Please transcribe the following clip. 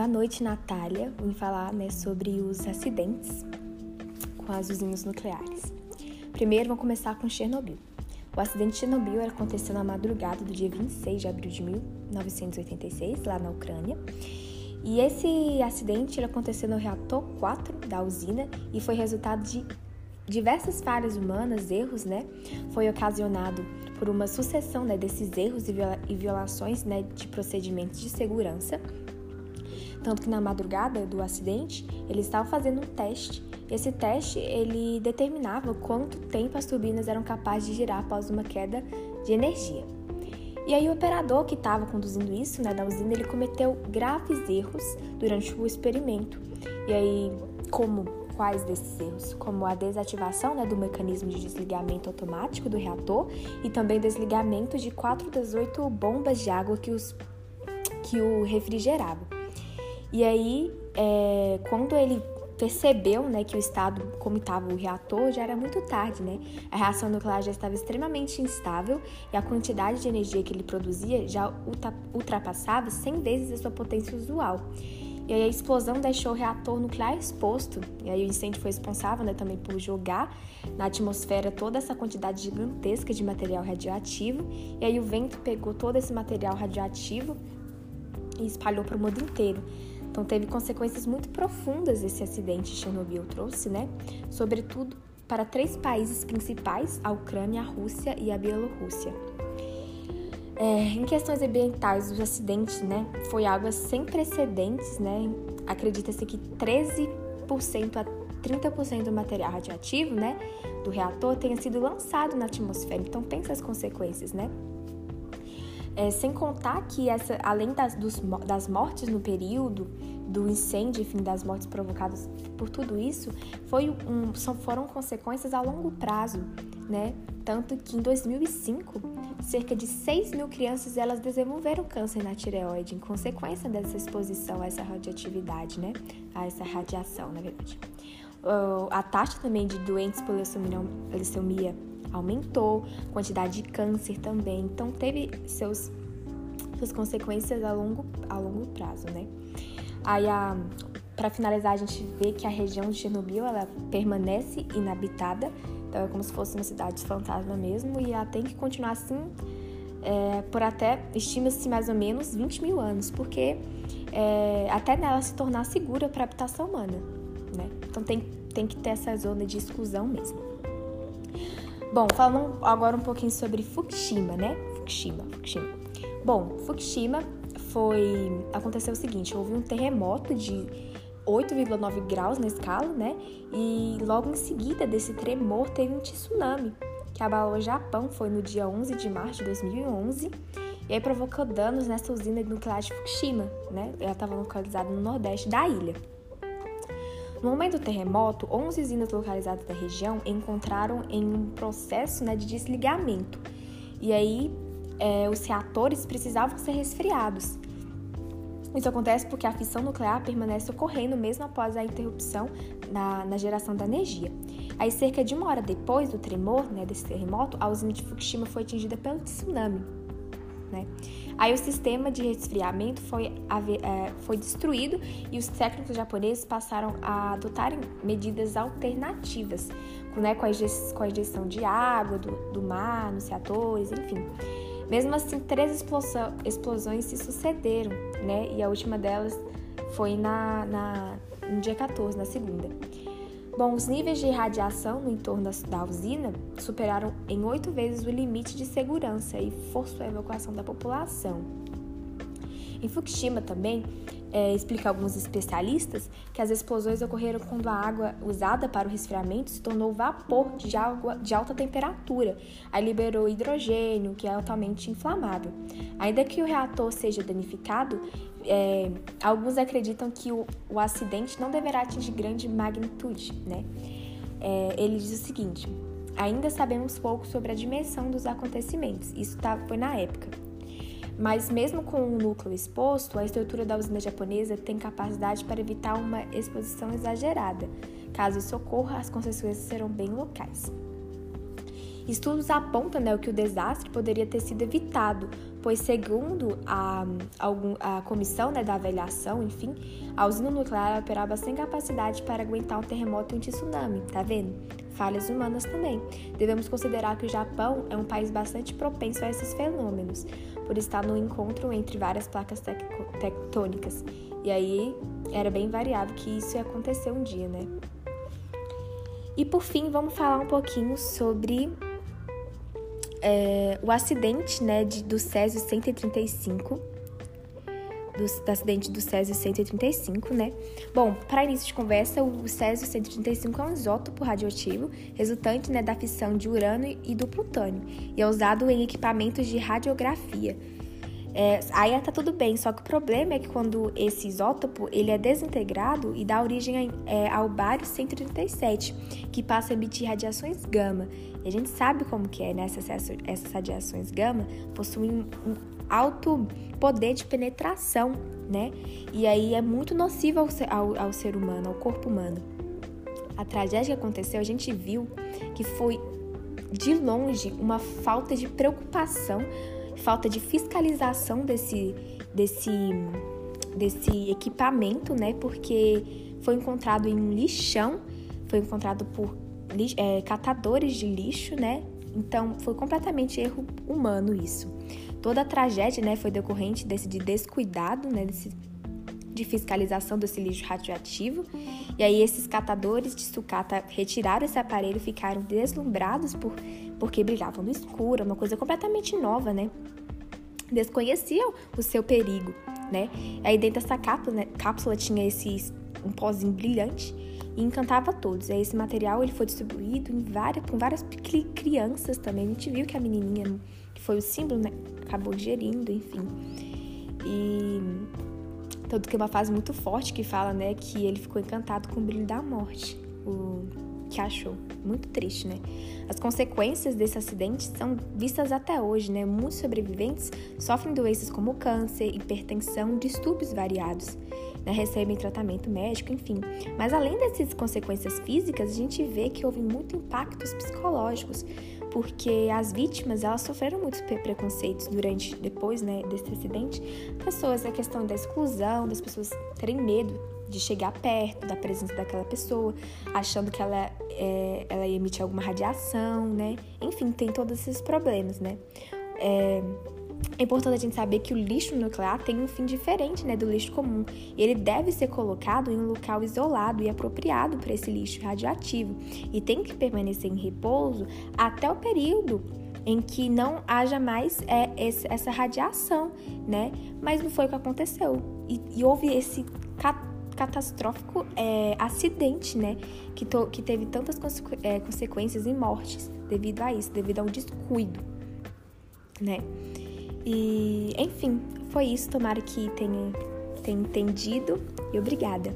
Boa noite, Natália. Vim falar né, sobre os acidentes com as usinas nucleares. Primeiro, vamos começar com Chernobyl. O acidente de Chernobyl aconteceu na madrugada do dia 26 de abril de 1986, lá na Ucrânia. E esse acidente aconteceu no reator 4 da usina e foi resultado de diversas falhas humanas, erros, né? Foi ocasionado por uma sucessão né, desses erros e violações né, de procedimentos de segurança. Tanto que na madrugada do acidente, eles estavam fazendo um teste. Esse teste ele determinava quanto tempo as turbinas eram capazes de girar após uma queda de energia. E aí o operador que estava conduzindo isso, né, usina, ele cometeu graves erros durante o experimento. E aí, como quais desses erros, como a desativação né, do mecanismo de desligamento automático do reator e também desligamento de quatro das oito bombas de água que, os, que o refrigeravam. E aí, é, quando ele percebeu né, que o estado como estava o reator já era muito tarde, né? A reação nuclear já estava extremamente instável e a quantidade de energia que ele produzia já ultrapassava 100 vezes a sua potência usual. E aí a explosão deixou o reator nuclear exposto. E aí o incêndio foi responsável né, também por jogar na atmosfera toda essa quantidade gigantesca de material radioativo. E aí o vento pegou todo esse material radioativo e espalhou para o mundo inteiro. Então teve consequências muito profundas esse acidente de Chernobyl trouxe, né? Sobretudo para três países principais, a Ucrânia, a Rússia e a Bielorrússia. É, em questões ambientais, o acidente né, foi água sem precedentes, né? Acredita-se que 13% a 30% do material radioativo né, do reator tenha sido lançado na atmosfera. Então, pensa as consequências, né? É, sem contar que, essa, além das, dos, das mortes no período, do incêndio, enfim, das mortes provocadas por tudo isso, foi um, foram consequências a longo prazo, né? Tanto que em 2005, cerca de 6 mil crianças elas desenvolveram câncer na tireoide em consequência dessa exposição a essa radioatividade, né? A essa radiação, na verdade. A taxa também de doentes por leucemia aumentou, quantidade de câncer também, então teve seus, suas consequências a longo, a longo prazo, né? Aí, para finalizar, a gente vê que a região de Chernobyl ela permanece inabitada, então é como se fosse uma cidade fantasma mesmo, e ela tem que continuar assim é, por até, estima-se mais ou menos 20 mil anos, porque é, até nela se tornar segura para a habitação humana, né? Então tem, tem que ter essa zona de exclusão mesmo. Bom, falando agora um pouquinho sobre Fukushima, né? Fukushima, Fukushima. Bom, Fukushima foi. Aconteceu o seguinte: houve um terremoto de 8,9 graus na escala, né? E logo em seguida desse tremor teve um tsunami que abalou o Japão, foi no dia 11 de março de 2011, e aí provocou danos nessa usina nuclear de Fukushima, né? Ela estava localizada no nordeste da ilha. No momento do terremoto, 11 usinas localizadas da região encontraram em um processo né, de desligamento. E aí, é, os reatores precisavam ser resfriados. Isso acontece porque a fissão nuclear permanece ocorrendo mesmo após a interrupção na, na geração da energia. Aí, cerca de uma hora depois do tremor, né, desse terremoto, a usina de Fukushima foi atingida pelo tsunami. Né? Aí o sistema de resfriamento foi, é, foi destruído e os técnicos japoneses passaram a adotarem medidas alternativas, né, com, a injeção, de água do, do mar nos reatores, enfim. Mesmo assim, três explosões se sucederam, né? E a última delas foi na, na, no dia 14, na segunda. Bom, os níveis de radiação no entorno da, usina superaram em oito vezes o limite de segurança e forçou a evacuação da população. Em Fukushima também, é, explica alguns especialistas que as explosões ocorreram quando a água usada para o resfriamento se tornou vapor de água de alta temperatura, aí liberou hidrogênio, que é altamente inflamável. Ainda que o reator seja danificado, é, alguns acreditam que o, o, acidente não deverá atingir grande magnitude. Né? É, ele diz o seguinte: ainda sabemos pouco sobre a dimensão dos acontecimentos, isso tá, foi na época. Mas mesmo com o núcleo exposto, a estrutura da usina japonesa tem capacidade para evitar uma exposição exagerada. Caso isso ocorra, as consequências serão bem locais. Estudos apontam né, que o desastre poderia ter sido evitado, pois, segundo a, a, a comissão né, da avaliação, enfim, a usina nuclear operava sem capacidade para aguentar um terremoto e um tsunami, tá vendo? Falhas humanas também. Devemos considerar que o Japão é um país bastante propenso a esses fenômenos, por estar no encontro entre várias placas tectônicas. E aí era bem variável que isso ia acontecer um dia, né? E por fim, vamos falar um pouquinho sobre é, o acidente né, de, do Césio 135, do, do, acidente do Césio 135, né? Bom, para início de conversa, o Césio 135 é um isótopo radioativo resultante né, da fissão de urânio e do plutônio e é usado em equipamentos de radiografia é, aí tá tudo bem, só que o problema é que quando esse isótopo ele é desintegrado e dá origem é, ao bário 137, que passa a emitir radiações gama. E a gente sabe como que é, né? Essas, essas radiações gama possuem um alto poder de penetração, né? E aí é muito nocivo ao, ao, ao ser humano, ao corpo humano. A tragédia que aconteceu, a gente viu que foi de longe uma falta de preocupação falta de fiscalização desse, desse, desse equipamento, né? Porque foi encontrado em um lixão, foi encontrado por é, catadores de lixo, né? Então foi completamente erro humano isso. Toda a tragédia, né, foi decorrente desse de descuidado, né, desse, de fiscalização desse lixo radioativo. E aí esses catadores de sucata retiraram esse aparelho e ficaram deslumbrados por porque brilhavam no escuro, uma coisa completamente nova, né? Desconheciam o seu perigo, né? Aí dentro dessa cápsula, né, cápsula tinha esse um pozinho brilhante e encantava todos. Aí esse material ele foi distribuído em várias, com várias crianças também. A gente viu que a menininha, que foi o símbolo, né, acabou gerindo, enfim. E tanto que é uma fase muito forte que fala, né, que ele ficou encantado com o brilho da morte. O que achou. Muito triste, né? As consequências desse acidente são vistas até hoje, né? Muitos sobreviventes sofrem doenças como câncer, hipertensão, distúrbios variados, né? recebem tratamento médico, enfim. Mas além dessas consequências físicas, a gente vê que houve muito impactos psicológicos, porque as vítimas elas sofreram muitos preconceitos durante, depois, né, desse acidente. Pessoas, a questão da exclusão, das pessoas terem medo de chegar perto da presença daquela pessoa, achando que ela, é, ela ia emitir alguma radiação, né? Enfim, tem todos esses problemas, né? É, é importante a gente saber que o lixo nuclear tem um fim diferente né, do lixo comum. Ele deve ser colocado em um local isolado e apropriado para esse lixo radioativo e tem que permanecer em repouso até o período em que não haja mais é, esse, essa radiação, né? Mas não foi o que aconteceu. E, e houve esse catastrófico é, acidente, né? Que, to, que teve tantas consequ, é, consequências e mortes devido a isso, devido ao descuido, né? E, enfim, foi isso. Tomara que tenha, tenha entendido e obrigada.